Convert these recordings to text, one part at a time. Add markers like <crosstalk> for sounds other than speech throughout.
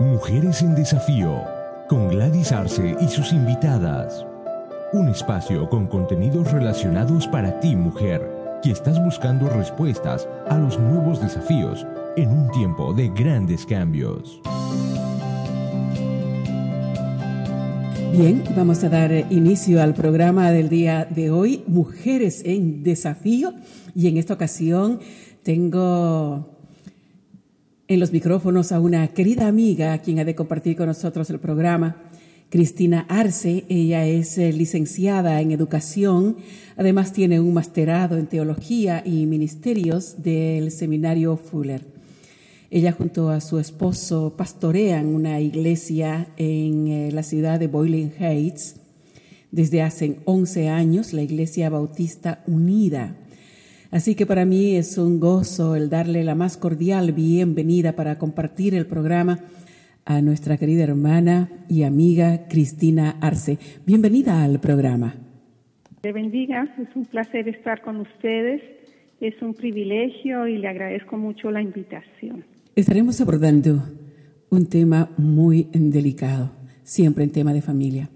Mujeres en Desafío, con Gladys Arce y sus invitadas. Un espacio con contenidos relacionados para ti, mujer, que estás buscando respuestas a los nuevos desafíos en un tiempo de grandes cambios. Bien, vamos a dar inicio al programa del día de hoy, Mujeres en Desafío, y en esta ocasión tengo en los micrófonos a una querida amiga quien ha de compartir con nosotros el programa, Cristina Arce. Ella es eh, licenciada en educación, además tiene un masterado en teología y ministerios del seminario Fuller. Ella junto a su esposo pastorean una iglesia en eh, la ciudad de Boiling Heights. Desde hace 11 años, la Iglesia Bautista Unida Así que para mí es un gozo el darle la más cordial bienvenida para compartir el programa a nuestra querida hermana y amiga Cristina Arce. Bienvenida al programa. Le bendiga, es un placer estar con ustedes, es un privilegio y le agradezco mucho la invitación. Estaremos abordando un tema muy delicado, siempre en tema de familia,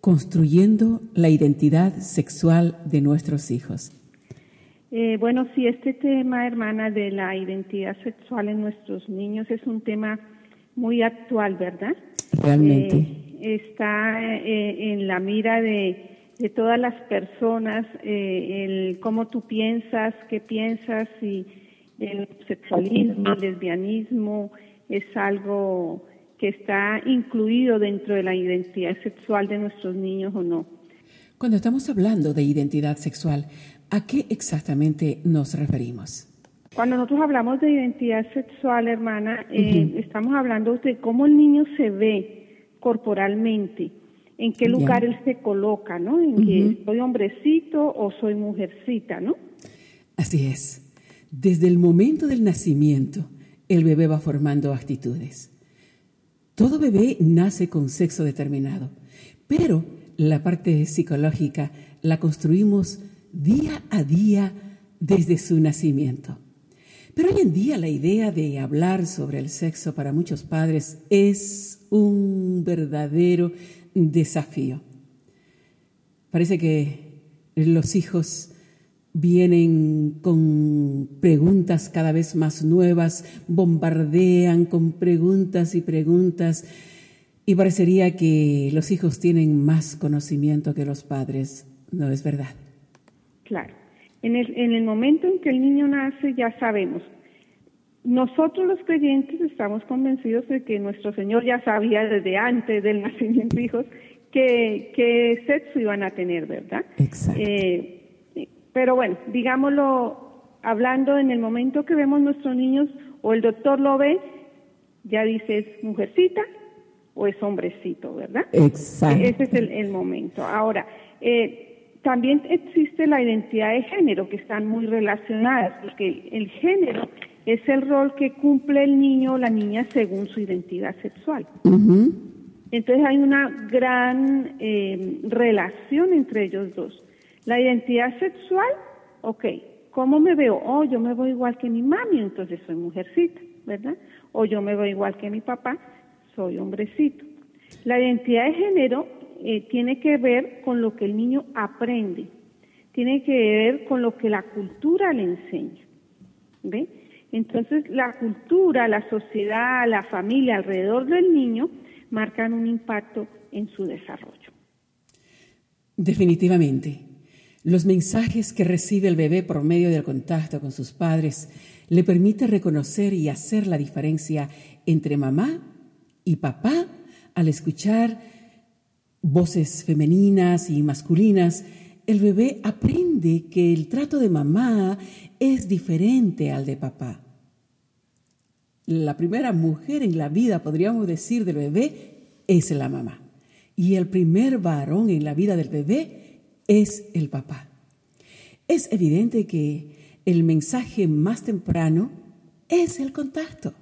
construyendo la identidad sexual de nuestros hijos. Eh, bueno, sí, este tema, hermana, de la identidad sexual en nuestros niños es un tema muy actual, ¿verdad? Realmente. Eh, está eh, en la mira de, todas las personas, el cómo tú piensas, qué piensas, y el sexualismo, el lesbianismo, es algo que está incluido dentro de la identidad sexual de nuestros niños o no. Cuando estamos hablando de identidad sexual, ¿A qué exactamente nos referimos? Cuando nosotros hablamos de identidad sexual, hermana, eh, estamos hablando de cómo el niño se ve corporalmente, en qué lugar él se coloca, ¿no? En que soy hombrecito o soy mujercita, ¿no? Así es. Desde el momento del nacimiento, el bebé va formando actitudes. Todo bebé nace con sexo determinado, pero la parte psicológica la construimos día a día desde su nacimiento. Pero hoy en día la idea de hablar sobre el sexo para muchos padres es un verdadero desafío. Parece que los hijos vienen con preguntas cada vez más nuevas, bombardean con preguntas y preguntas y parecería que los hijos tienen más conocimiento que los padres. No es verdad. Claro. En el, en el momento en que el niño nace ya sabemos. Nosotros los creyentes estamos convencidos de que nuestro Señor ya sabía desde antes del <laughs> nacimiento de hijos que, qué sexo iban a tener, ¿verdad? Exacto. Eh, pero bueno, digámoslo, hablando en el momento que vemos nuestros niños o el doctor lo ve, ya dice es mujercita o es hombrecito, ¿verdad? Exacto. Ese es el, el momento. Ahora, eh, también existe la identidad de género, que están muy relacionadas, porque el género es el rol que cumple el niño o la niña según su identidad sexual. Entonces hay una gran eh, relación entre ellos dos. La identidad sexual, ok, ¿cómo me veo? Oh, yo me veo igual que mi mami, entonces soy mujercita, ¿verdad? O yo me veo igual que mi papá, soy hombrecito. La identidad de género eh, tiene que ver con lo que el niño aprende, tiene que ver con lo que la cultura le enseña. ¿Ve? Entonces, la cultura, la sociedad, la familia alrededor del niño marcan un impacto en su desarrollo. Definitivamente. Los mensajes que recibe el bebé por medio del contacto con sus padres le permite reconocer y hacer la diferencia entre mamá y papá al escuchar voces femeninas y masculinas, el bebé aprende que el trato de mamá es diferente al de papá. La primera mujer en la vida, podríamos decir, del bebé es la mamá. Y el primer varón en la vida del bebé es el papá. Es evidente que el mensaje más temprano es el contacto.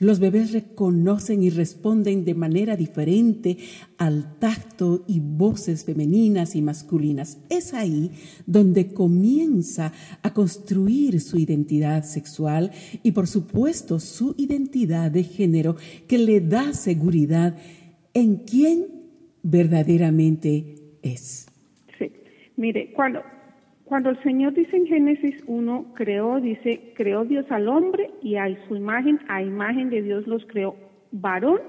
Los bebés reconocen y responden de manera diferente al tacto y voces femeninas y masculinas. Es ahí donde comienza a construir su identidad sexual y por supuesto su identidad de género que le da seguridad en quién verdaderamente es. Sí, mire, cuando cuando el Señor dice en Génesis 1, creó, dice, creó Dios al hombre y a su imagen, a imagen de Dios los creó, varón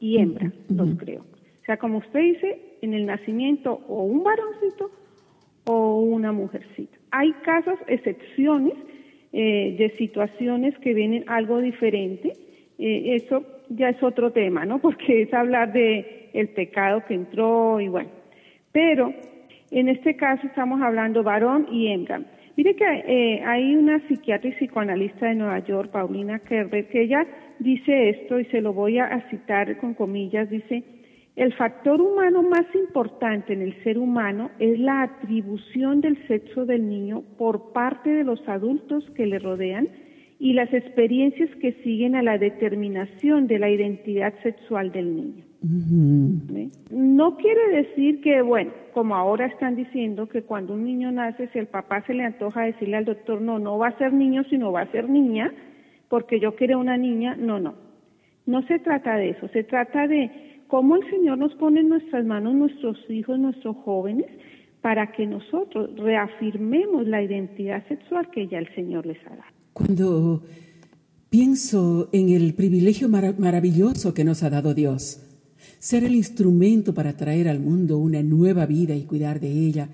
y hembra los creó. O sea, como usted dice, en el nacimiento o un varoncito o una mujercita. Hay casos, excepciones eh, de situaciones que vienen algo diferente. Eh, eso ya es otro tema, ¿no? <laughs> Porque es hablar de el pecado que entró y bueno. Pero en este caso estamos hablando varón y hembra. Mire que eh, hay una psiquiatra y psicoanalista de Nueva York, Paulina Kerber, que ella dice esto y se lo voy a citar con comillas, dice, el factor humano más importante en el ser humano es la atribución del sexo del niño por parte de los adultos que le rodean y las experiencias que siguen a la determinación de la identidad sexual del niño. No quiere decir que, bueno, como ahora están diciendo que cuando un niño nace, si el papá se le antoja decirle al doctor, no, no va a ser niño, sino va a ser niña, porque yo quiero una niña, no, no. No se trata de eso, se trata de cómo el Señor nos pone en nuestras manos nuestros hijos, nuestros jóvenes, para que nosotros reafirmemos la identidad sexual que ya el Señor les ha dado. Cuando pienso en el privilegio maravilloso que nos ha dado Dios, ser el instrumento para traer al mundo una nueva vida y cuidar de ella,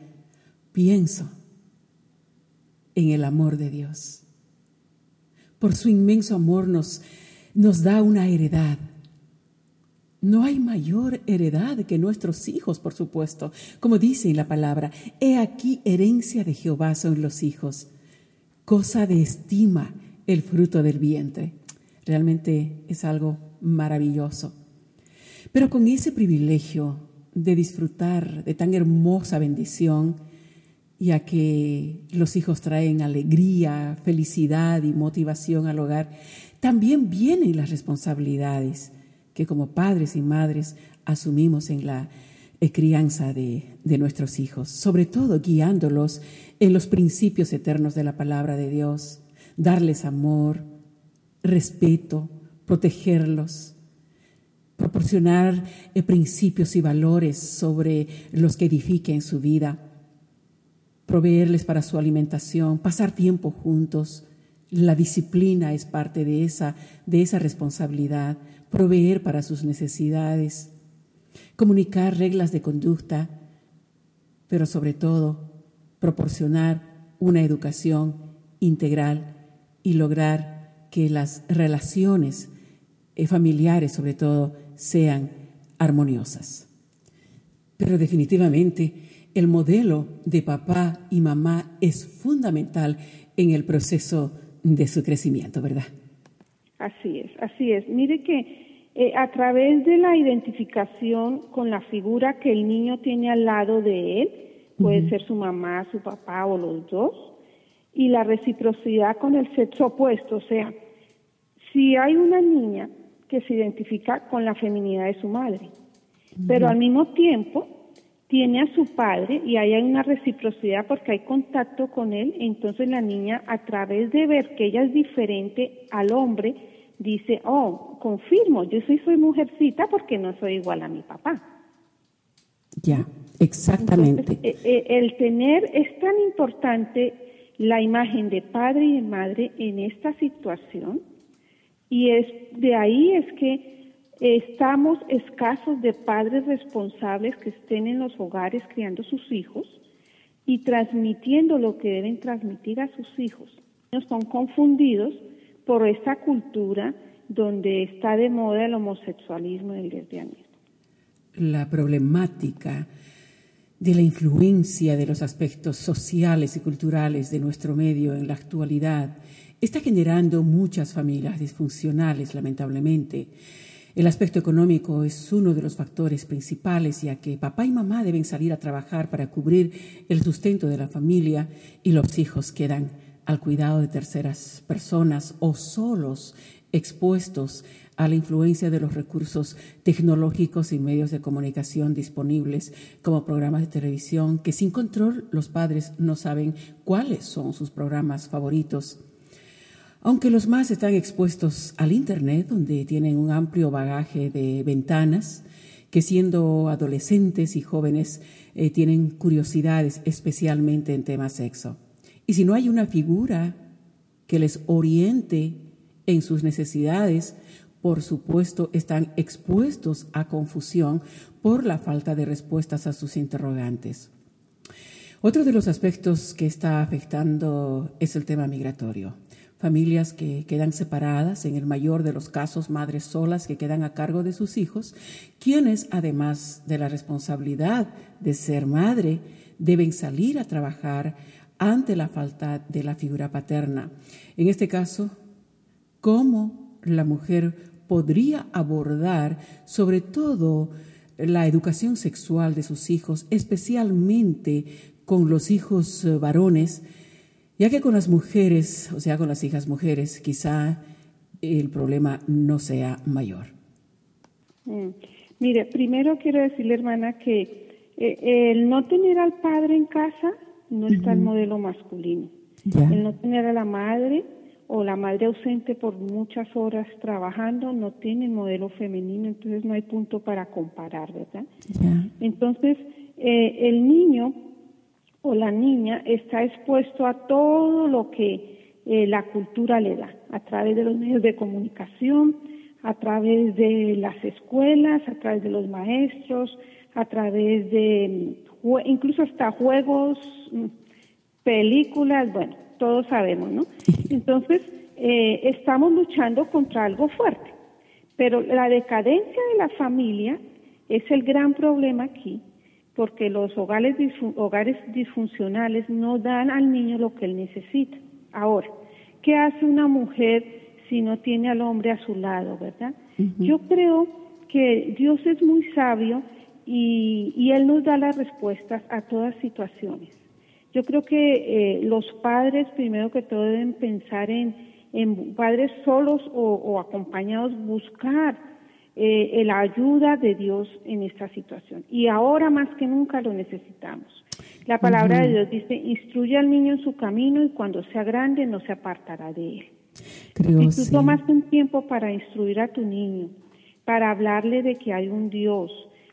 pienso en el amor de Dios. Por su inmenso amor nos, nos da una heredad. No hay mayor heredad que nuestros hijos, por supuesto. Como dice en la palabra, he aquí herencia de Jehová son los hijos, cosa de estima el fruto del vientre. Realmente es algo maravilloso. Pero con ese privilegio de disfrutar de tan hermosa bendición, ya que los hijos traen alegría, felicidad y motivación al hogar, también vienen las responsabilidades que como padres y madres asumimos en la eh, crianza de, de, nuestros hijos, sobre todo guiándolos en los principios eternos de la palabra de Dios, darles amor, respeto, protegerlos, proporcionar eh, principios y valores sobre los que edifiquen su vida, proveerles para su alimentación, pasar tiempo juntos. La disciplina es parte de esa, de esa responsabilidad, proveer para sus necesidades, comunicar reglas de conducta, pero sobre todo proporcionar una educación integral y lograr que las relaciones eh, familiares sobre todo sean armoniosas. Pero definitivamente el modelo de papá y mamá es fundamental en el proceso de su crecimiento, ¿verdad? Así es, así es. Mire que eh, a través de la identificación con la figura que el niño tiene al lado de él, puede ser su mamá, su papá o los dos, y la reciprocidad con el sexo opuesto, o sea, si hay una niña que se identifica con la feminidad de su madre. Pero al mismo tiempo tiene a su padre y ahí hay una reciprocidad porque hay contacto con él, entonces la niña a través de ver que ella es diferente al hombre, dice, oh, confirmo, yo soy, soy mujercita porque no soy igual a mi papá. Ya, exactamente. Eh, eh, el tener es tan importante la imagen de padre y de madre en esta situación y es de ahí es que estamos escasos de padres responsables que estén en los hogares criando sus hijos y transmitiendo lo que deben transmitir a sus hijos. Son confundidos por esta cultura donde está de moda el homosexualismo y el lesbianismo. La problemática de la influencia de los aspectos sociales y culturales de nuestro medio en la actualidad está generando muchas familias disfuncionales, lamentablemente. El aspecto económico es uno de los factores principales, ya que papá y mamá deben salir a trabajar para cubrir el sustento de la familia y los hijos quedan al cuidado de terceras personas o solos expuestos a la influencia de los recursos tecnológicos y medios de comunicación disponibles como programas de televisión que sin control los padres no saben cuáles son sus programas favoritos. Aunque los más están expuestos al Internet, donde tienen un amplio bagaje de ventanas, que siendo adolescentes y jóvenes eh, tienen curiosidades especialmente en temas sexo. Y si no hay una figura que les oriente en sus necesidades, por supuesto, están expuestos a confusión por la falta de respuestas a sus interrogantes. Otro de los aspectos que está afectando es el tema migratorio. Familias que quedan separadas, en el mayor de los casos madres solas que quedan a cargo de sus hijos, quienes, además de la responsabilidad de ser madre, deben salir a trabajar ante la falta de la figura paterna. En este caso, ¿cómo la mujer podría abordar sobre todo la educación sexual de sus hijos, especialmente con los hijos eh, varones, ya que con las mujeres, o sea, con las hijas mujeres, quizá el problema no sea mayor. Mm. Mire, primero quiero decirle, hermana, que eh, el no tener al padre en casa no está el modelo masculino. El no tener a la madre o la madre ausente por muchas horas trabajando no tiene modelo femenino, entonces no hay punto para comparar, ¿verdad? Entonces, eh, el niño o la niña está expuesto a todo lo que eh, la cultura le da, a través de los medios de comunicación, a través de las escuelas, a través de los maestros, a través de incluso hasta juegos, mm, películas, bueno, todos sabemos, ¿no? <laughs> Entonces, eh, estamos luchando contra algo fuerte, pero la decadencia de la familia es el gran problema aquí, porque los hogares, hogares disfuncionales no dan al niño lo que él necesita. Ahora, ¿qué hace una mujer si no tiene al hombre a su lado, verdad? Yo creo que Dios es muy sabio y, y Él nos da las respuestas a todas situaciones. Yo creo que eh, los padres, primero que todo, deben pensar en, en padres solos o, acompañados, buscar eh, la ayuda de Dios en esta situación. Y ahora más que nunca lo necesitamos. La palabra de Dios dice, instruye al niño en su camino y cuando sea grande no se apartará de él. si tú tomas un tiempo para instruir a tu niño, para hablarle de que hay un Dios,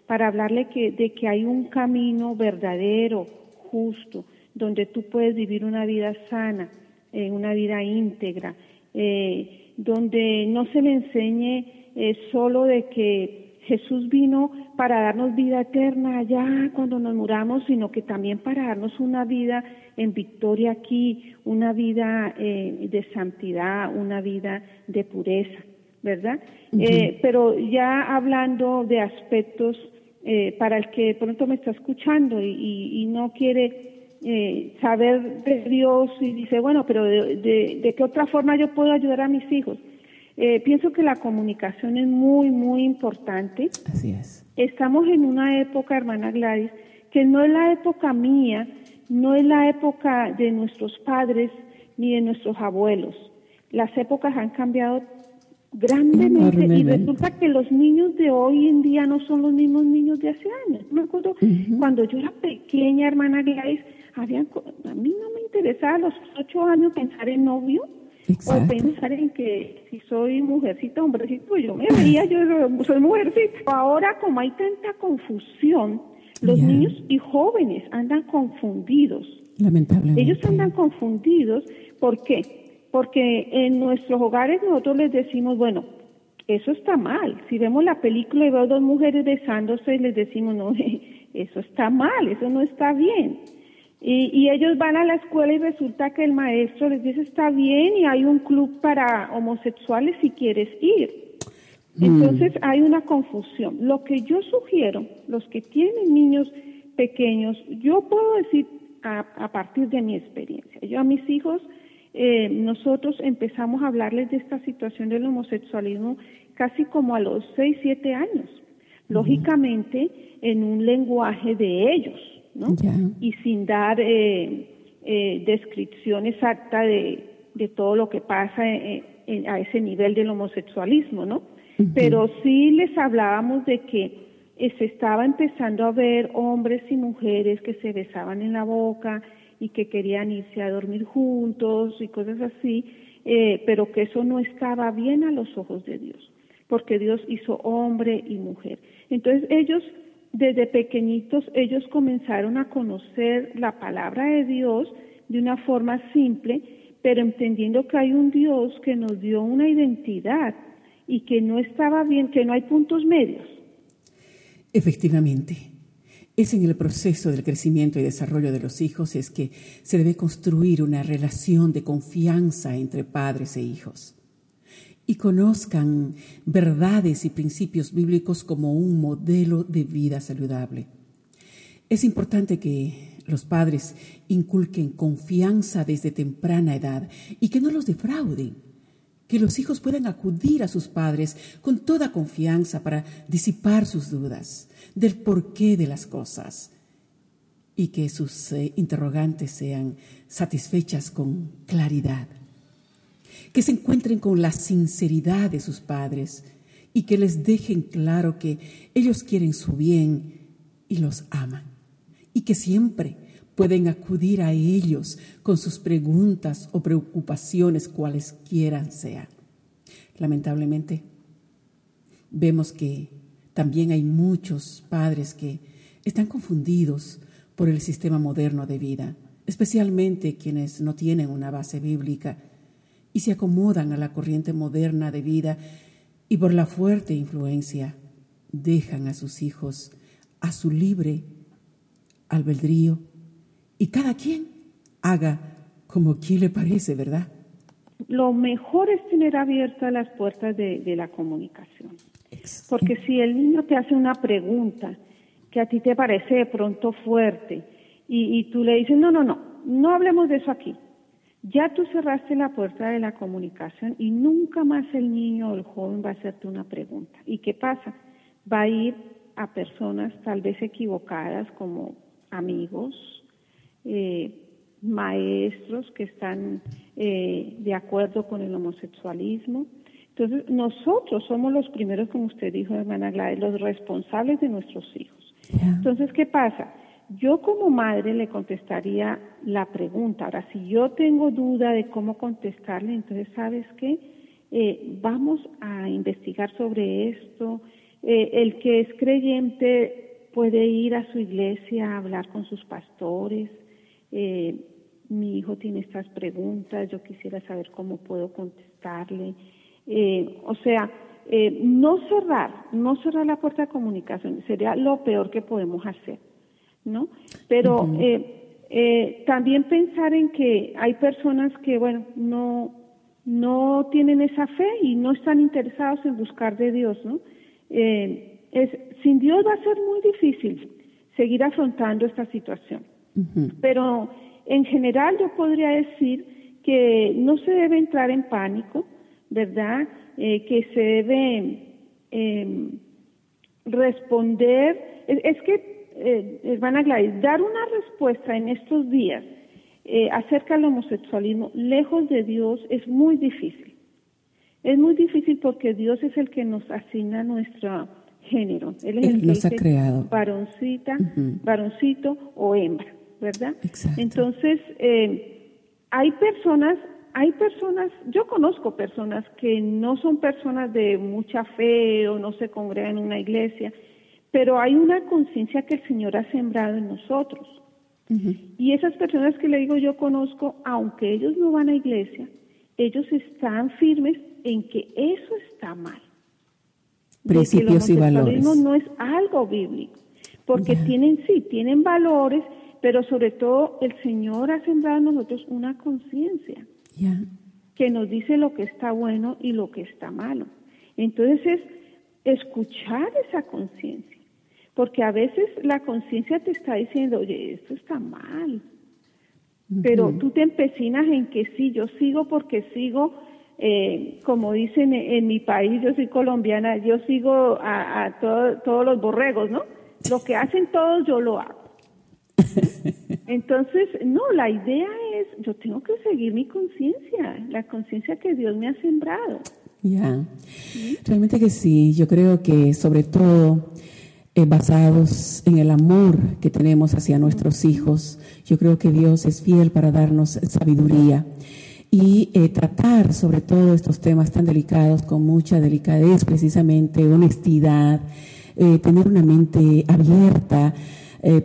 para hablarle que, de que hay un camino verdadero, justo, donde tú puedes vivir una vida sana, eh, una vida íntegra, eh, donde no se le enseñe eh, solo de que Jesús vino para darnos vida eterna allá cuando nos muramos, sino que también para darnos una vida en victoria aquí, una vida de santidad, una vida de pureza, ¿verdad? pero ya hablando de aspectos para el que pronto me está escuchando y no quiere eh, saber de Dios y dice, bueno, pero de, qué otra forma yo puedo ayudar a mis hijos? Eh, pienso que la comunicación es muy, muy importante. Así es. Estamos en una época, hermana Gladys, que no es la época mía, no es la época de nuestros padres ni de nuestros abuelos. Las épocas han cambiado grandemente y resulta que los niños de hoy en día no son los mismos niños de hace años. Me acuerdo cuando yo era pequeña, hermana Gladys, a mí no me interesaba a los ocho años pensar en novio o pensar en que si soy mujercita, hombrecito, yo me veía, yo soy mujercita. Ahora como hay tanta confusión, los niños y jóvenes andan confundidos. Lamentablemente. Ellos andan confundidos, ¿por qué? Porque en nuestros hogares nosotros les decimos, bueno, eso está mal. Si vemos la película y veo dos mujeres besándose, les decimos, no, <laughs> eso está mal, eso no está bien. Y, ellos van a la escuela y resulta que el maestro les dice está bien y hay un club para homosexuales si quieres ir. Mm. Entonces hay una confusión. Lo que yo sugiero, los que tienen niños pequeños, yo puedo decir a, partir de mi experiencia. Yo a mis hijos, eh, nosotros empezamos a hablarles de esta situación del homosexualismo casi como a los 6, 7 años. Lógicamente en un lenguaje de ellos y sin dar eh, eh, descripción exacta de, de, todo lo que pasa en, a ese nivel del homosexualismo, ¿no? Pero sí les hablábamos de que eh, se estaba empezando a ver hombres y mujeres que se besaban en la boca y que querían irse a dormir juntos y cosas así, eh, pero que eso no estaba bien a los ojos de Dios, porque Dios hizo hombre y mujer. Entonces ellos, desde pequeñitos, ellos comenzaron a conocer la palabra de Dios de una forma simple, pero entendiendo que hay un Dios que nos dio una identidad y que no estaba bien, que no hay puntos medios. Efectivamente, es en el proceso del crecimiento y desarrollo de los hijos es que se debe construir una relación de confianza entre padres e hijos y conozcan verdades y principios bíblicos como un modelo de vida saludable. Es importante que los padres inculquen confianza desde temprana edad y que no los defrauden. Que los hijos puedan acudir a sus padres con toda confianza para disipar sus dudas del porqué de las cosas y que sus eh, interrogantes sean satisfechas con claridad. Que se encuentren con la sinceridad de sus padres y que les dejen claro que ellos quieren su bien y los aman y que siempre pueden acudir a ellos con sus preguntas o preocupaciones cualesquiera sean. Lamentablemente, vemos que también hay muchos padres que están confundidos por el sistema moderno de vida, especialmente quienes no tienen una base bíblica y se acomodan a la corriente moderna de vida y por la fuerte influencia dejan a sus hijos a su libre albedrío y cada quien haga como quien le parece, ¿verdad? Lo mejor es tener abiertas las puertas de, la comunicación. Porque si el niño te hace una pregunta que a ti te parece de pronto fuerte y, y tú le dices, no, no, no, no hablemos de eso aquí. Ya tú cerraste la puerta de la comunicación y nunca más el niño o el joven va a hacerte una pregunta. ¿Y qué pasa? Va a ir a personas tal vez equivocadas como amigos, eh, maestros que están eh, de acuerdo con el homosexualismo. Entonces, nosotros somos los primeros, como usted dijo, hermana Gladys, los responsables de nuestros hijos. Entonces, ¿qué pasa? Yo como madre le contestaría la pregunta. Ahora, si yo tengo duda de cómo contestarle, entonces, ¿sabes qué? Eh, vamos a investigar sobre esto. el que es creyente puede ir a su iglesia a hablar con sus pastores. Eh, mi hijo tiene estas preguntas, yo quisiera saber cómo puedo contestarle. Eh, o sea, eh, no cerrar, no cerrar la puerta de comunicación sería lo peor que podemos hacer, ¿no? Pero también pensar en que hay personas que, bueno, no, no tienen esa fe y no están interesados en buscar de Dios, ¿no? es, sin Dios va a ser muy difícil seguir afrontando esta situación. Pero en general yo podría decir que no se debe entrar en pánico, ¿verdad? Eh, que se debe em, responder. Es, que, eh, a Gladys, dar una respuesta en estos días eh, acerca del homosexualismo lejos de Dios es muy difícil. Es muy difícil porque Dios es el que nos asigna nuestra género. Él es el que ha creado. Varoncita, varoncito o hembra, ¿verdad? Entonces, eh, hay personas, hay personas, yo conozco personas que no son personas de mucha fe o no se congregan en una iglesia, pero hay una conciencia que el Señor ha sembrado en nosotros. Y esas personas que le digo yo conozco, aunque ellos no van a iglesia, ellos están firmes en que eso está mal principios y valores. no es algo bíblico, porque tienen, sí, tienen valores, pero sobre todo el Señor ha sembrado en nosotros una conciencia que nos dice lo que está bueno y lo que está malo. Entonces es escuchar esa conciencia, porque a veces la conciencia te está diciendo, oye, esto está mal, pero tú te empecinas en que sí, yo sigo porque sigo eh, como dicen en mi país, yo soy colombiana, yo sigo a, todos los borregos, ¿no? Lo que hacen todos yo lo hago. <laughs> Entonces, no, la idea es, yo tengo que seguir mi conciencia, la conciencia que Dios me ha sembrado. Ya, realmente que sí, yo creo que sobre todo eh, basados en el amor que tenemos hacia nuestros hijos, yo creo que Dios es fiel para darnos sabiduría y eh, tratar sobre todo estos temas tan delicados con mucha delicadez, precisamente honestidad, eh, tener una mente abierta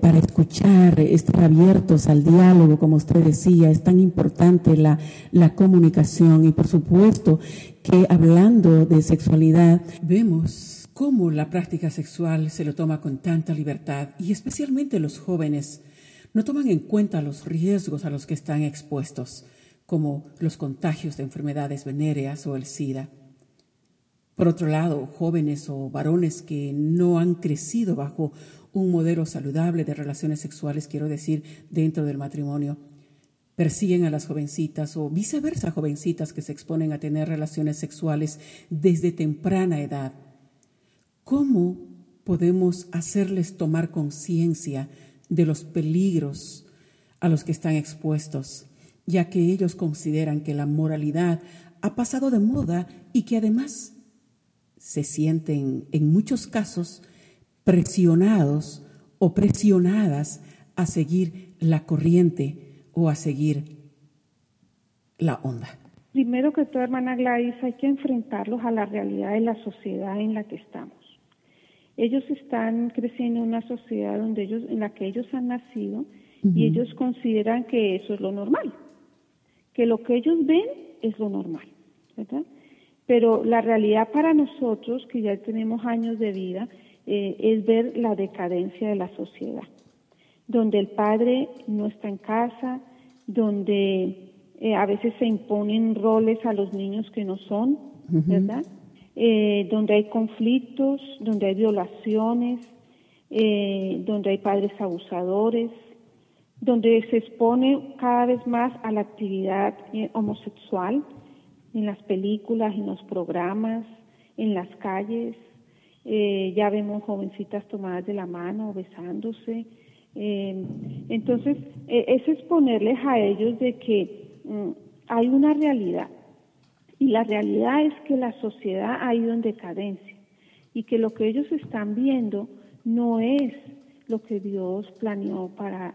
para escuchar, estar abiertos al diálogo, como usted decía, es tan importante la, la comunicación. Y por supuesto que hablando de sexualidad vemos cómo la práctica sexual se lo toma con tanta libertad y especialmente los jóvenes no toman en cuenta los riesgos a los que están expuestos como los contagios de enfermedades venéreas o el SIDA. Por otro lado, jóvenes o varones que no han crecido bajo un modelo saludable de relaciones sexuales, quiero decir, dentro del matrimonio, persiguen a las jovencitas o viceversa jovencitas que se exponen a tener relaciones sexuales desde temprana edad. ¿Cómo podemos hacerles tomar conciencia de los peligros a los que están expuestos? ya que ellos consideran que la moralidad ha pasado de moda y que además se sienten en muchos casos presionados o presionadas a seguir la corriente o a seguir la onda. Primero que todo, hermana Gladys, hay que enfrentarlos a la realidad de la sociedad en la que estamos. Ellos están creciendo en una sociedad donde ellos, en la que ellos han nacido y ellos consideran que eso es lo normal que lo que ellos ven es lo normal, ¿verdad? Pero la realidad para nosotros, que ya tenemos años de vida, eh, es ver la decadencia de la sociedad, donde el padre no está en casa, donde eh, a veces se imponen roles a los niños que no son, ¿verdad? Eh, donde hay conflictos, donde hay violaciones, donde hay padres abusadores, donde se expone cada vez más a la actividad eh, homosexual en las películas, en los programas, en las calles. Eh, ya vemos jovencitas tomadas de la mano, besándose. Eh, entonces, es exponerles a ellos de que mm, hay una realidad. Y la realidad es que la sociedad ha ido en decadencia y que lo que ellos están viendo no es lo que Dios planeó para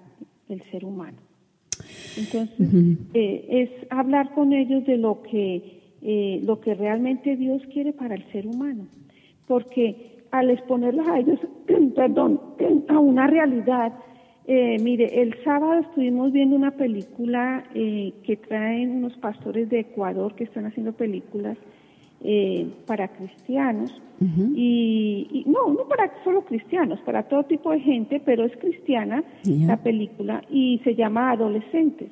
el ser humano. Entonces, eh, es hablar con ellos de lo que, eh, lo que realmente Dios quiere para el ser humano. Porque al exponerlos a ellos, <clears throat> perdón, <clears throat> a una realidad, eh, mire, el sábado estuvimos viendo una película que traen unos pastores de Ecuador que están haciendo películas eh, para cristianos y, no, no para solo cristianos, para todo tipo de gente, pero es cristiana la película y se llama Adolescentes.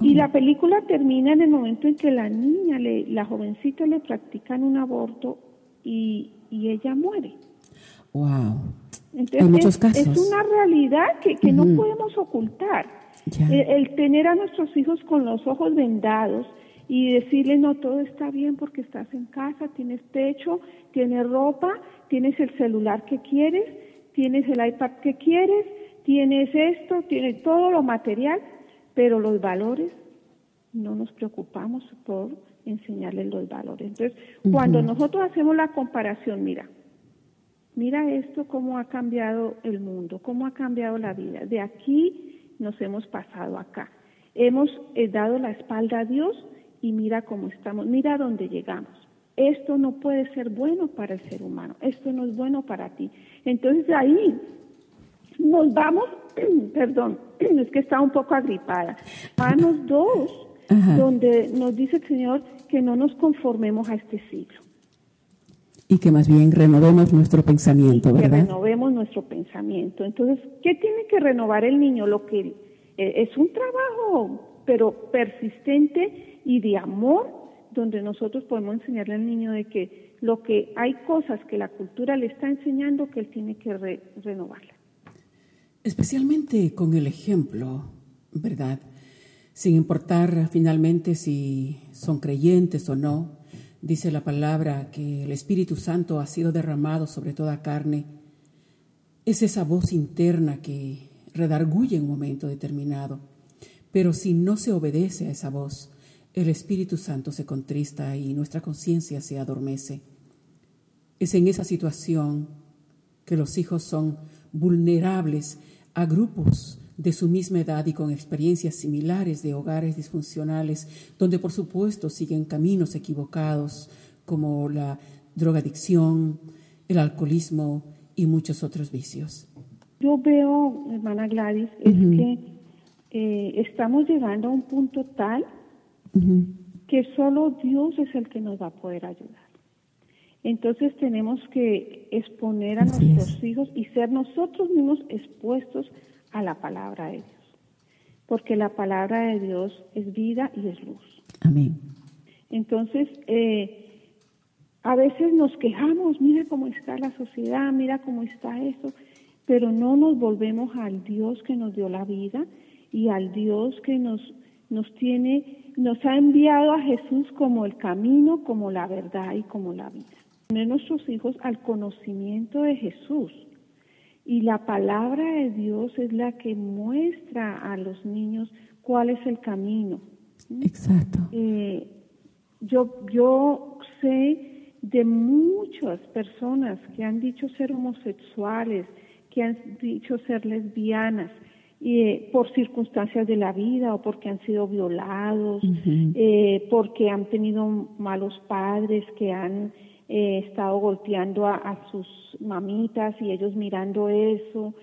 Y la película termina en el momento en que la niña, le, la jovencita le practican un aborto y, y ella muere. Wow. Entonces, muchos casos. Es una realidad que, que no podemos ocultar. el, tener a nuestros hijos con los ojos vendados, y decirle, no, todo está bien porque estás en casa, tienes techo, tienes ropa, tienes el celular que quieres, tienes el iPad que quieres, tienes esto, tienes todo lo material, pero los valores no nos preocupamos por enseñarles los valores. Entonces, cuando nosotros hacemos la comparación, mira, mira esto, cómo ha cambiado el mundo, cómo ha cambiado la vida. De aquí nos hemos pasado acá. Hemos eh, dado la espalda a Dios y mira cómo estamos, mira dónde llegamos. Esto no puede ser bueno para el ser humano, esto no es bueno para ti. Entonces ahí nos vamos, <clears throat> perdón, <clears throat> es que está un poco agripada, Manos dos, donde nos dice el Señor que no nos conformemos a este siglo. Y que más bien renovemos nuestro pensamiento, ¿verdad? Que renovemos nuestro pensamiento. Entonces, ¿qué tiene que renovar el niño? Lo que eh, es un trabajo, pero persistente y de amor, donde nosotros podemos enseñarle al niño de que lo que hay cosas que la cultura le está enseñando que él tiene que renovarla. Especialmente con el ejemplo, ¿verdad? Sin importar finalmente si son creyentes o no, dice la palabra que el Espíritu Santo ha sido derramado sobre toda carne. Es esa voz interna que redarguye en un momento determinado. Pero si no se obedece a esa voz, el Espíritu Santo se contrista y nuestra conciencia se adormece. Es en esa situación que los hijos son vulnerables a grupos de su misma edad y con experiencias similares de hogares disfuncionales, donde por supuesto siguen caminos equivocados como la drogadicción, el alcoholismo y muchos otros vicios. Yo veo, hermana Gladys, es que eh, estamos llegando a un punto tal que solo Dios es el que nos va a poder ayudar. Entonces tenemos que exponer a nuestros hijos y ser nosotros mismos expuestos a la palabra de Dios. Porque la palabra de Dios es vida y es luz. Amén. Entonces, eh, a veces nos quejamos, mira cómo está la sociedad, mira cómo está esto, pero no nos volvemos al Dios que nos dio la vida y al Dios que nos, nos tiene, nos ha enviado a Jesús como el camino, como la verdad y como la vida. Poner nuestros hijos al conocimiento de Jesús. Y la palabra de Dios es la que muestra a los niños cuál es el camino. Exacto. Eh, yo, yo sé de muchas personas que han dicho ser homosexuales, que han dicho ser lesbianas, eh, por circunstancias de la vida o porque han sido violados, eh, porque han tenido malos padres que han eh, estado golpeando a, sus mamitas y ellos mirando eso,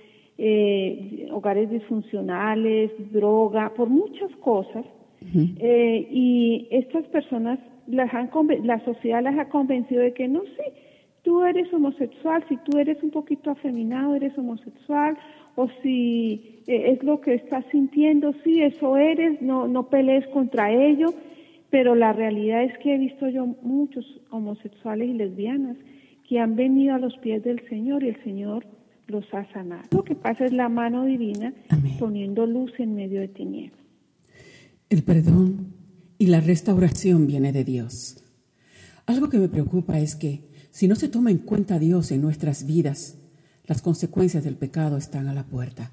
hogares disfuncionales, droga, por muchas cosas. y estas personas, las han, la sociedad las ha convencido de que no sé, tú eres homosexual, si tú eres un poquito afeminado, eres homosexual, o si eh, es lo que estás sintiendo, sí, eso eres, no, no pelees contra ello, pero la realidad es que he visto yo muchos homosexuales y lesbianas que han venido a los pies del Señor y el Señor los ha sanado. Lo que pasa es la mano divina poniendo luz en medio de tinieblas. El perdón y la restauración viene de Dios. Algo que me preocupa es que si no se toma en cuenta a Dios en nuestras vidas, las consecuencias del pecado están a la puerta.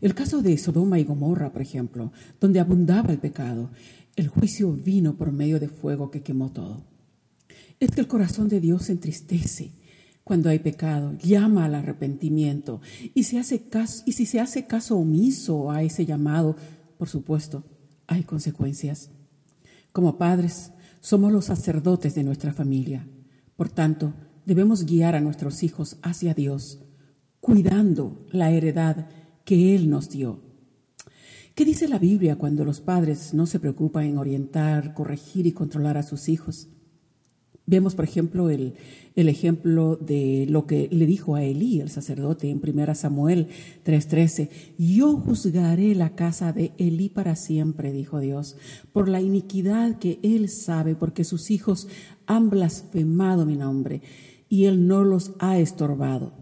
El caso de Sodoma y Gomorra, por ejemplo, donde abundaba el pecado, el juicio vino por medio de fuego que quemó todo. Es que el corazón de Dios se entristece cuando hay pecado, llama al arrepentimiento y, y si se hace caso omiso a ese llamado, por supuesto, hay consecuencias. Como padres, somos los sacerdotes de nuestra familia. Por tanto, debemos guiar a nuestros hijos hacia Dios, cuidando la heredad que Él nos dio. ¿Qué dice la Biblia cuando los padres no se preocupan en orientar, corregir y controlar a sus hijos? Vemos, por ejemplo, el, el, ejemplo de lo que le dijo a Elí, el sacerdote, en 1 Samuel 3:13. Yo juzgaré la casa de Elí para siempre, dijo Dios, por la iniquidad que él sabe, porque sus hijos han blasfemado mi nombre y Él no los ha estorbado,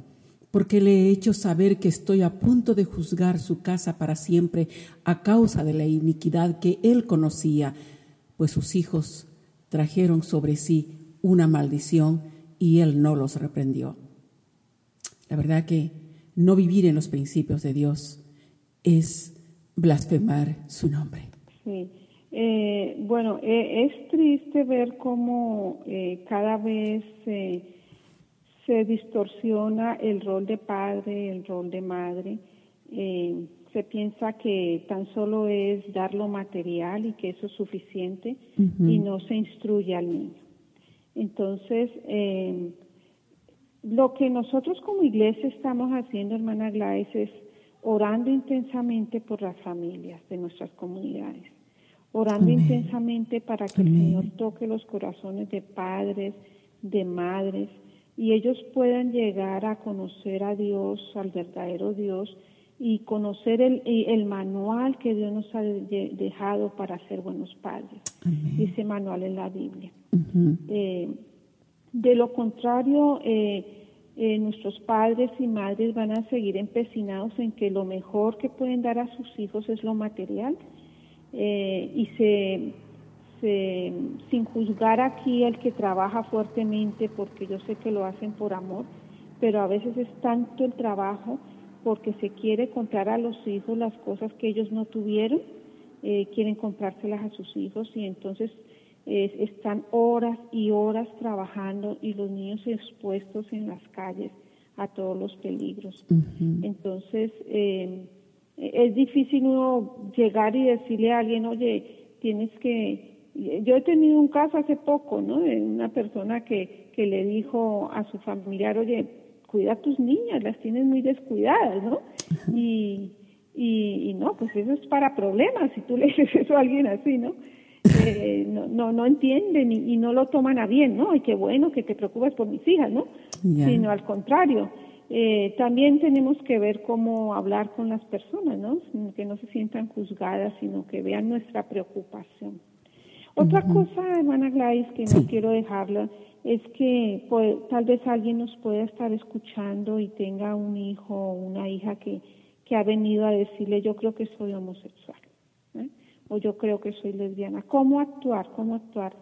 porque le he hecho saber que estoy a punto de juzgar su casa para siempre a causa de la iniquidad que Él conocía, pues sus hijos trajeron sobre sí una maldición y Él no los reprendió. La verdad que no vivir en los principios de Dios es blasfemar su nombre. Sí. Eh, bueno, eh, es triste ver cómo eh, cada vez se distorsiona el rol de padre, el rol de madre. Eh, se piensa que tan solo es dar lo material y que eso es suficiente y no se instruye al niño. Entonces, eh, lo que nosotros como iglesia estamos haciendo, hermana Gladys, es orando intensamente por las familias de nuestras comunidades, orando intensamente para que el Señor toque los corazones de padres, de madres, y ellos puedan llegar a conocer a Dios, al verdadero Dios, y conocer el, el manual que Dios nos ha dejado para ser buenos padres. Dice manual en la Biblia. Eh, de lo contrario, eh, eh, nuestros padres y madres van a seguir empecinados en que lo mejor que pueden dar a sus hijos es lo material y se sin juzgar aquí el que trabaja fuertemente, porque yo sé que lo hacen por amor, pero a veces es tanto el trabajo porque se quiere comprar a los hijos las cosas que ellos no tuvieron, eh, quieren comprárselas a sus hijos y entonces eh, están horas y horas trabajando y los niños expuestos en las calles a todos los peligros. Entonces, eh, es difícil uno llegar y decirle a alguien, oye, tienes que... Yo he tenido un caso hace poco, ¿no? De una persona que, que le dijo a su familiar, oye, cuida a tus niñas, las tienes muy descuidadas, ¿no? Y, y, no, pues eso es para problemas, si tú <laughs> le dices eso a alguien así, ¿no? Eh, no, no, no entienden y, no lo toman a bien, ¿no? Y qué bueno que te preocupas por mis hijas, ¿no? Sino al contrario. Eh, también tenemos que ver cómo hablar con las personas, ¿no? Que no se sientan juzgadas, sino que vean nuestra preocupación. Otra cosa, hermana Gladys, que no quiero dejarla, es que pues, tal vez alguien nos pueda estar escuchando y tenga un hijo o una hija que, que ha venido a decirle yo creo que soy homosexual ¿eh? o yo creo que soy lesbiana. ¿Cómo actuar? ¿Cómo actuar?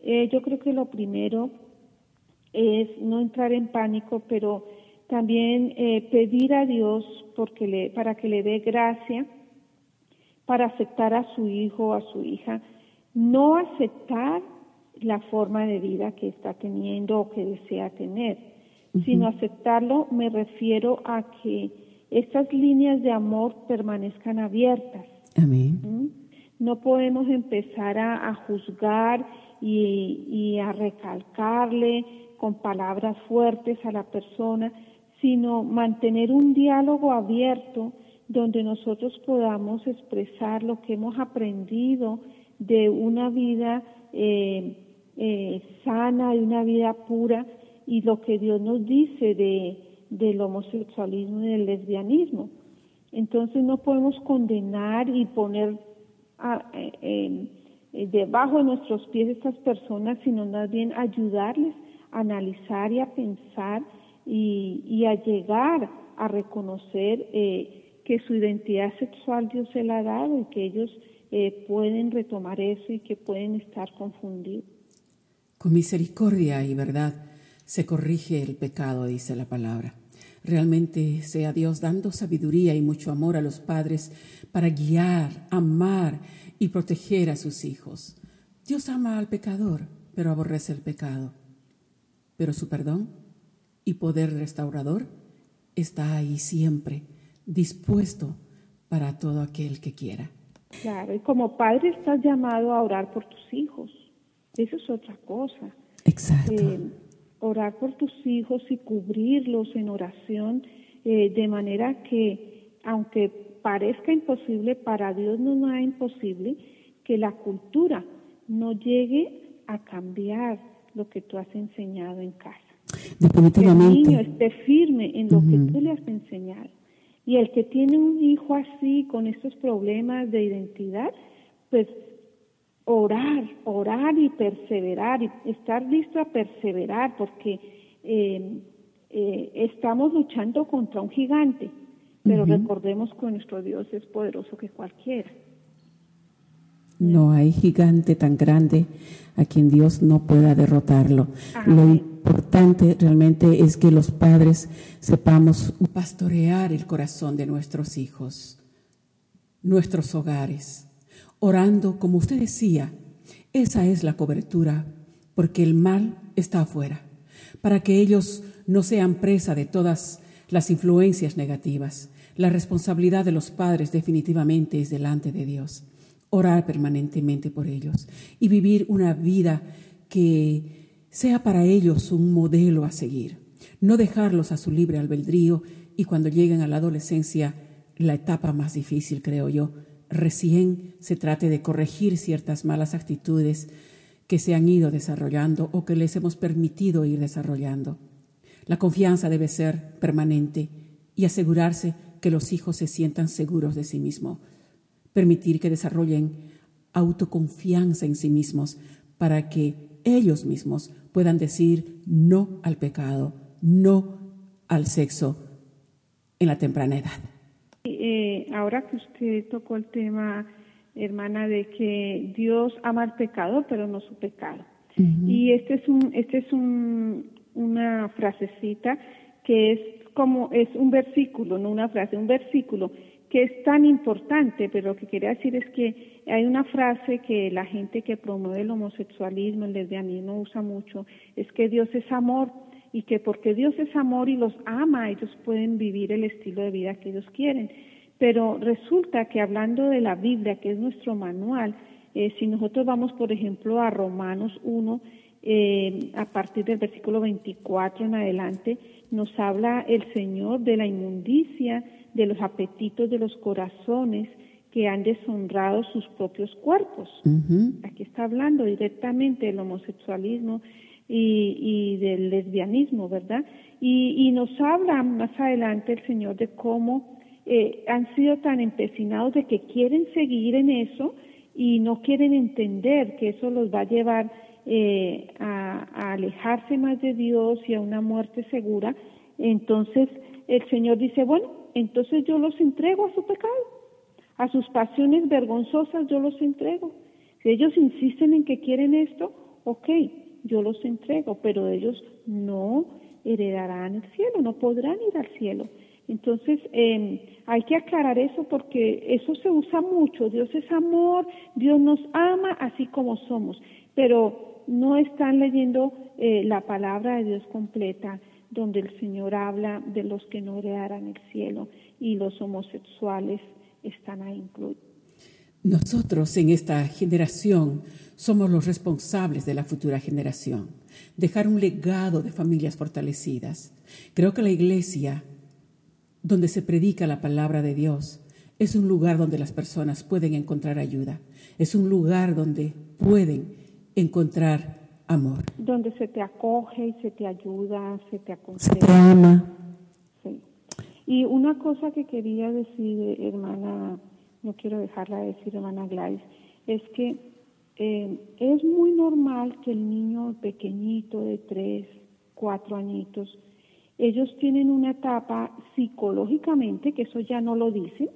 Eh, yo creo que lo primero es no entrar en pánico, pero también eh, pedir a Dios porque le, para que le dé gracia para aceptar a su hijo o a su hija. No aceptar la forma de vida que está teniendo o que desea tener, sino aceptarlo me refiero a que estas líneas de amor permanezcan abiertas. Amén. ¿Mm? No podemos empezar a, juzgar y, y, a recalcarle con palabras fuertes a la persona, sino mantener un diálogo abierto donde nosotros podamos expresar lo que hemos aprendido de una vida eh, eh, sana, de una vida pura y lo que Dios nos dice de, del homosexualismo y del lesbianismo. Entonces no podemos condenar y poner debajo de nuestros pies estas personas, sino más bien ayudarles a analizar y a pensar y, a llegar a reconocer eh, que su identidad sexual Dios se la ha dado y que ellos pueden retomar eso y que pueden estar confundidos. Con misericordia y verdad se corrige el pecado, dice la palabra. Realmente sea Dios dando sabiduría y mucho amor a los padres para guiar, amar y proteger a sus hijos. Dios ama al pecador, pero aborrece el pecado. Pero su perdón y poder restaurador está ahí siempre, dispuesto para todo aquel que quiera. Claro, y como padre estás llamado a orar por tus hijos eso es otra cosa. Exacto. Eh, orar por tus hijos y cubrirlos en oración eh, de manera que, aunque parezca imposible, para Dios no es nada imposible que la cultura no llegue a cambiar lo que tú has enseñado en casa. Definitivamente. Que el niño esté firme en lo que tú le has enseñado. Y el que tiene un hijo así, con estos problemas de identidad, pues orar, orar y perseverar, y estar listo a perseverar, porque eh, eh, estamos luchando contra un gigante, pero recordemos que nuestro Dios es poderoso que cualquiera. No hay gigante tan grande a quien Dios no pueda derrotarlo. Lo importante realmente es que los padres sepamos pastorear el corazón de nuestros hijos, nuestros hogares orando como usted decía. Esa es la cobertura, porque el mal está afuera, para que ellos no sean presa de todas las influencias negativas. La responsabilidad de los padres definitivamente es delante de Dios. Orar permanentemente por ellos y vivir una vida que sea para ellos un modelo a seguir. No dejarlos a su libre albedrío y cuando lleguen a la adolescencia, la etapa más difícil, creo yo, recién se trate de corregir ciertas malas actitudes que se han ido desarrollando o que les hemos permitido ir desarrollando. La confianza debe ser permanente y asegurarse que los hijos se sientan seguros de sí mismos. Permitir que desarrollen autoconfianza en sí mismos para que ellos mismos puedan decir no al pecado, no al sexo en la temprana edad. Eh, ahora que usted tocó el tema, hermana, de que Dios ama el pecado, pero no su pecado. Y este es un, este es un, una frasecita que es como, es un versículo, no una frase, un versículo que es tan importante, pero lo que quería decir es que hay una frase que la gente que promueve el homosexualismo, el lesbianismo usa mucho, es que Dios es amor y que porque Dios es amor y los ama, ellos pueden vivir el estilo de vida que ellos quieren. Pero resulta que hablando de la Biblia, que es nuestro manual, eh, si nosotros vamos, por ejemplo, a Romanos 1, eh, a partir del versículo 24 en adelante, nos habla el Señor de la inmundicia, de los apetitos de los corazones que han deshonrado sus propios cuerpos. Aquí está hablando directamente del homosexualismo y, del lesbianismo, ¿verdad? Y, nos habla más adelante el Señor de cómo eh, han sido tan empecinados de que quieren seguir en eso y no quieren entender que eso los va a llevar eh, a, a, alejarse más de Dios y a una muerte segura. Entonces el Señor dice, bueno, entonces yo los entrego a su pecado, a sus pasiones vergonzosas yo los entrego. Si ellos insisten en que quieren esto, ok, yo los entrego, pero ellos no heredarán el cielo, no podrán ir al cielo. Entonces, eh, hay que aclarar eso porque eso se usa mucho. Dios es amor, Dios nos ama así como somos, pero no están leyendo eh, la palabra de Dios completa, donde el Señor habla de los que no heredarán el cielo y los homosexuales están ahí incluidos. Nosotros en esta generación somos los responsables de la futura generación, dejar un legado de familias fortalecidas. Creo que la iglesia, donde se predica la palabra de Dios, es un lugar donde las personas pueden encontrar ayuda, es un lugar donde pueden encontrar amor. Donde se te acoge y se te ayuda, se te aconseja. Se te ama. Y una cosa que quería decir, hermana, no quiero dejarla de decir, hermana Gladys, es que eh, es muy normal que el niño pequeñito de tres, cuatro añitos, ellos tienen una etapa psicológicamente, que eso ya no lo dicen,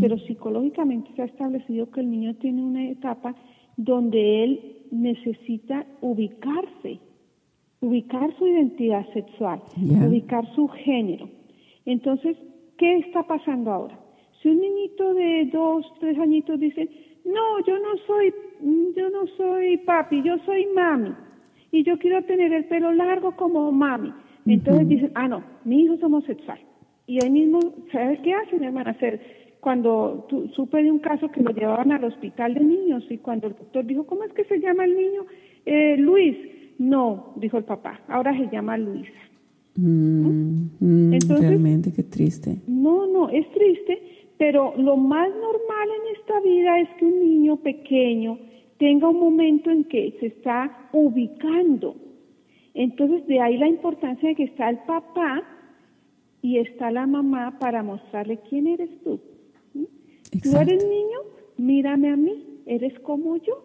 pero psicológicamente se ha establecido que el niño tiene una etapa donde él necesita ubicarse, ubicar su identidad sexual, ubicar su género. Entonces, ¿qué está pasando ahora? Si un niñito de dos, tres añitos dice, no, yo no soy, yo no soy papi, yo soy mami, y yo quiero tener el pelo largo como mami. Entonces dicen, ah, no, mi hijo es homosexual. Y ahí mismo, ¿sabes qué hacen, hermana? Hacer cuando supe de un caso que lo llevaban al hospital de niños y cuando el doctor dijo, ¿cómo es que se llama el niño? Eh, Luis. No, dijo el papá, ahora se llama Luisa. Mm, mm, realmente, qué triste. No, no, es triste, pero lo más normal en esta vida es que un niño pequeño tenga un momento en que se está ubicando. Entonces, de ahí la importancia de que está el papá y está la mamá para mostrarle quién eres tú. Tú eres niño, mírame a mí, eres como yo.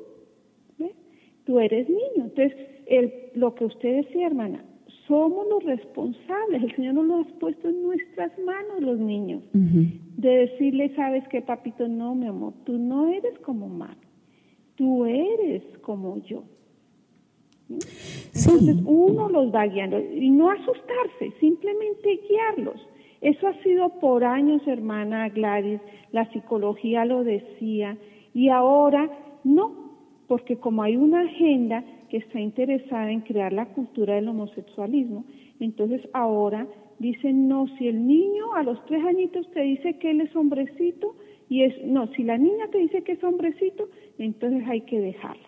Tú eres niño. Entonces, el, lo que usted decía, hermana, somos los responsables. El Señor nos lo ha puesto en nuestras manos, los niños. De decirle, sabes qué, papito, no, mi amor, tú no eres como mamá. Tú eres como yo. Entonces, uno los va guiando. Y no asustarse, simplemente guiarlos. Eso ha sido por años, hermana Gladys, la psicología lo decía, y ahora no, porque como hay una agenda que está interesada en crear la cultura del homosexualismo, entonces ahora dicen, no, si el niño a los tres añitos te dice que él es hombrecito, y es, no, si la niña te dice que es hombrecito, entonces hay que dejarlo.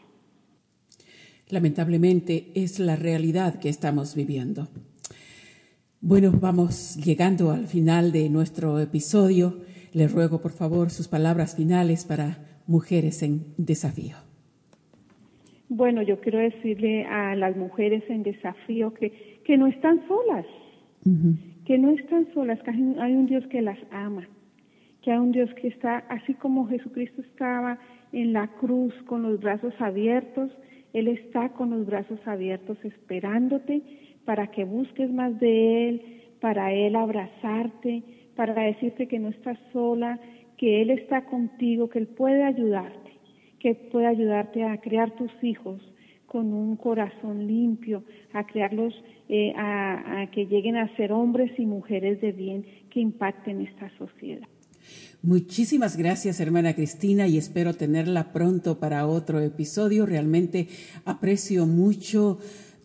Lamentablemente es la realidad que estamos viviendo. Bueno, vamos llegando al final de nuestro episodio. Le ruego, por favor, sus palabras finales para Mujeres en Desafío. Bueno, yo quiero decirle a las mujeres en desafío que, que no están solas, que no están solas, que hay un Dios que las ama, que hay un Dios que está, así como Jesucristo estaba en la cruz con los brazos abiertos, Él está con los brazos abiertos esperándote para que busques más de Él, para Él abrazarte, para decirte que no estás sola, que Él está contigo, que Él puede ayudarte, que puede ayudarte a criar tus hijos con un corazón limpio, a crearlos, eh, a, a que lleguen a ser hombres y mujeres de bien que impacten esta sociedad. Muchísimas gracias, hermana Cristina, y espero tenerla pronto para otro episodio. Realmente aprecio mucho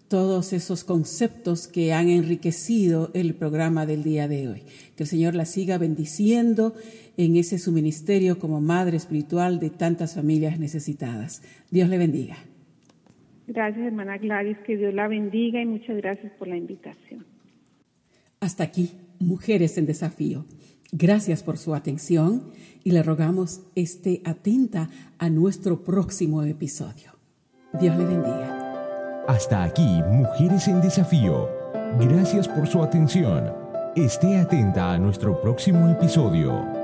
todos esos conceptos que han enriquecido el programa del día de hoy. Que el Señor la siga bendiciendo en ese su ministerio como madre espiritual de tantas familias necesitadas. Dios le bendiga. Gracias, hermana Gladys, que Dios la bendiga y muchas gracias por la invitación. Hasta aquí, Mujeres en Desafío. Gracias por su atención y le rogamos esté atenta a nuestro próximo episodio. Dios le bendiga. Hasta aquí, Mujeres en Desafío. Gracias por su atención. Esté atenta a nuestro próximo episodio.